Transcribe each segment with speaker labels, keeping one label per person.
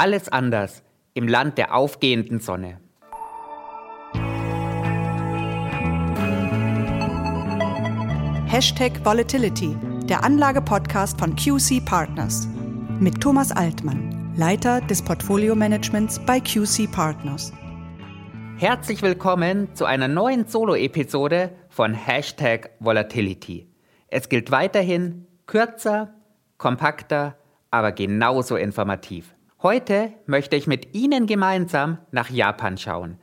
Speaker 1: alles anders im Land der aufgehenden Sonne.
Speaker 2: Hashtag Volatility, der Anlage-Podcast von QC Partners. Mit Thomas Altmann, Leiter des Portfolio-Managements bei QC Partners.
Speaker 1: Herzlich willkommen zu einer neuen Solo-Episode von Hashtag Volatility. Es gilt weiterhin kürzer, kompakter, aber genauso informativ. Heute möchte ich mit Ihnen gemeinsam nach Japan schauen.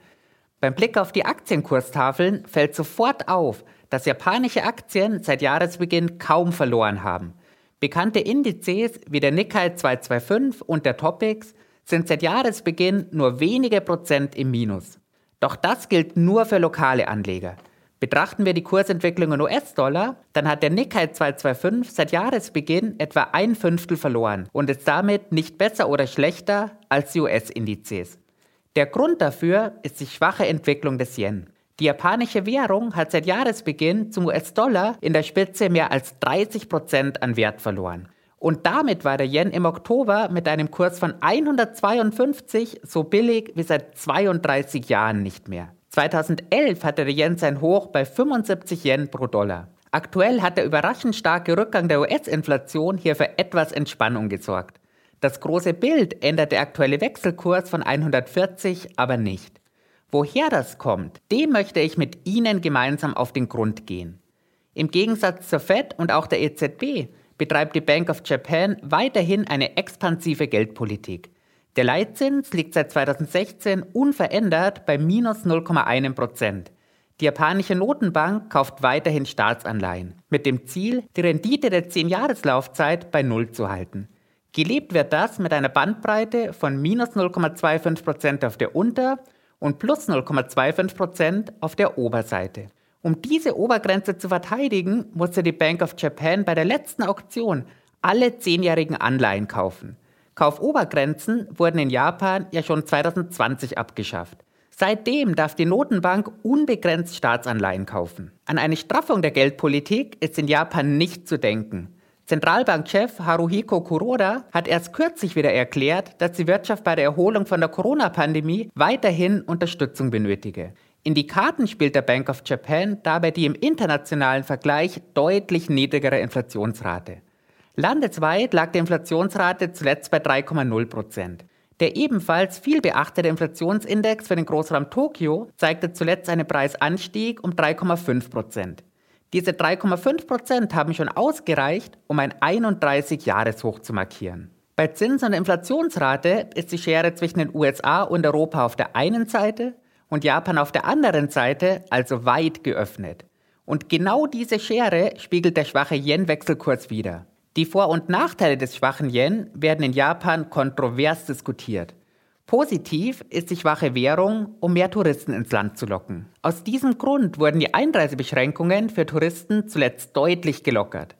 Speaker 1: Beim Blick auf die Aktienkurstafeln fällt sofort auf, dass japanische Aktien seit Jahresbeginn kaum verloren haben. Bekannte Indizes wie der Nikkei 225 und der Topix sind seit Jahresbeginn nur wenige Prozent im Minus. Doch das gilt nur für lokale Anleger. Betrachten wir die Kursentwicklung in US-Dollar, dann hat der Nikkei 225 seit Jahresbeginn etwa ein Fünftel verloren und ist damit nicht besser oder schlechter als die US-Indizes. Der Grund dafür ist die schwache Entwicklung des Yen. Die japanische Währung hat seit Jahresbeginn zum US-Dollar in der Spitze mehr als 30 Prozent an Wert verloren. Und damit war der Yen im Oktober mit einem Kurs von 152 so billig wie seit 32 Jahren nicht mehr. 2011 hatte der Yen sein Hoch bei 75 Yen pro Dollar. Aktuell hat der überraschend starke Rückgang der US-Inflation hier für etwas Entspannung gesorgt. Das große Bild ändert der aktuelle Wechselkurs von 140 aber nicht. Woher das kommt, dem möchte ich mit Ihnen gemeinsam auf den Grund gehen. Im Gegensatz zur Fed und auch der EZB betreibt die Bank of Japan weiterhin eine expansive Geldpolitik. Der Leitzins liegt seit 2016 unverändert bei minus 0,1 Prozent. Die japanische Notenbank kauft weiterhin Staatsanleihen, mit dem Ziel, die Rendite der 10-Jahreslaufzeit bei Null zu halten. Gelebt wird das mit einer Bandbreite von minus 0,25 Prozent auf der Unter- und plus 0,25 Prozent auf der Oberseite. Um diese Obergrenze zu verteidigen, musste die Bank of Japan bei der letzten Auktion alle zehnjährigen Anleihen kaufen. Kaufobergrenzen wurden in Japan ja schon 2020 abgeschafft. Seitdem darf die Notenbank unbegrenzt Staatsanleihen kaufen. An eine Straffung der Geldpolitik ist in Japan nicht zu denken. Zentralbankchef Haruhiko Kuroda hat erst kürzlich wieder erklärt, dass die Wirtschaft bei der Erholung von der Corona-Pandemie weiterhin Unterstützung benötige. In die Karten spielt der Bank of Japan dabei die im internationalen Vergleich deutlich niedrigere Inflationsrate. Landesweit lag die Inflationsrate zuletzt bei 3,0 Prozent. Der ebenfalls viel beachtete Inflationsindex für den Großraum Tokio zeigte zuletzt einen Preisanstieg um 3,5 Prozent. Diese 3,5 Prozent haben schon ausgereicht, um ein 31-Jahres-Hoch zu markieren. Bei Zins- und Inflationsrate ist die Schere zwischen den USA und Europa auf der einen Seite und Japan auf der anderen Seite also weit geöffnet. Und genau diese Schere spiegelt der schwache Yen-Wechselkurs wider. Die Vor- und Nachteile des schwachen Yen werden in Japan kontrovers diskutiert. Positiv ist die schwache Währung, um mehr Touristen ins Land zu locken. Aus diesem Grund wurden die Einreisebeschränkungen für Touristen zuletzt deutlich gelockert.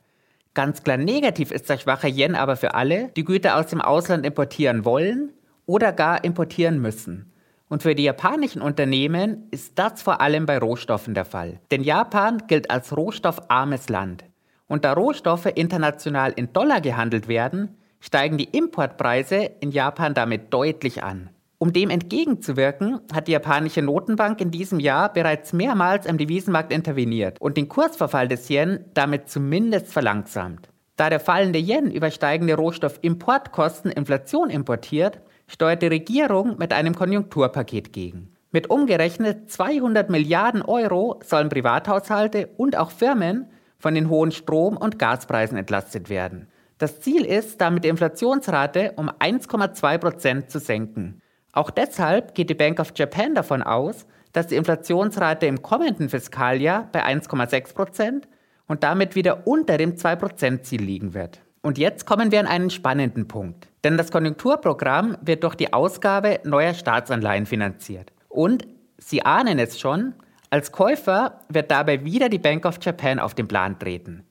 Speaker 1: Ganz klar negativ ist der schwache Yen aber für alle, die Güter aus dem Ausland importieren wollen oder gar importieren müssen. Und für die japanischen Unternehmen ist das vor allem bei Rohstoffen der Fall. Denn Japan gilt als rohstoffarmes Land. Und da Rohstoffe international in Dollar gehandelt werden, steigen die Importpreise in Japan damit deutlich an. Um dem entgegenzuwirken, hat die japanische Notenbank in diesem Jahr bereits mehrmals am Devisenmarkt interveniert und den Kursverfall des Yen damit zumindest verlangsamt. Da der fallende Yen über steigende Rohstoffimportkosten Inflation importiert, steuert die Regierung mit einem Konjunkturpaket gegen. Mit umgerechnet 200 Milliarden Euro sollen Privathaushalte und auch Firmen von den hohen Strom- und Gaspreisen entlastet werden. Das Ziel ist, damit die Inflationsrate um 1,2 Prozent zu senken. Auch deshalb geht die Bank of Japan davon aus, dass die Inflationsrate im kommenden Fiskaljahr bei 1,6 Prozent und damit wieder unter dem 2-Prozent-Ziel liegen wird. Und jetzt kommen wir an einen spannenden Punkt. Denn das Konjunkturprogramm wird durch die Ausgabe neuer Staatsanleihen finanziert. Und Sie ahnen es schon, als Käufer wird dabei wieder die Bank of Japan auf den Plan treten.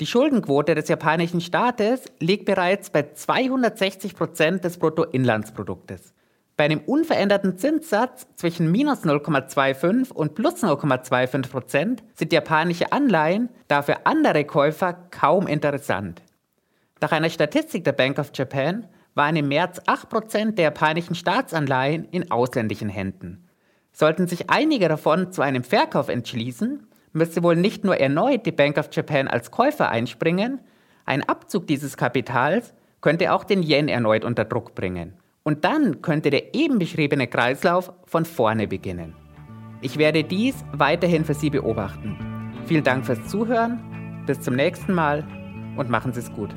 Speaker 1: Die Schuldenquote des japanischen Staates liegt bereits bei 260 Prozent des Bruttoinlandsproduktes. Bei einem unveränderten Zinssatz zwischen minus 0,25 und plus 0,25 Prozent sind japanische Anleihen dafür andere Käufer kaum interessant. Nach einer Statistik der Bank of Japan waren im März 8% der japanischen Staatsanleihen in ausländischen Händen. Sollten sich einige davon zu einem Verkauf entschließen, müsste wohl nicht nur erneut die Bank of Japan als Käufer einspringen, ein Abzug dieses Kapitals könnte auch den Yen erneut unter Druck bringen. Und dann könnte der eben beschriebene Kreislauf von vorne beginnen. Ich werde dies weiterhin für Sie beobachten. Vielen Dank fürs Zuhören, bis zum nächsten Mal und machen Sie es gut.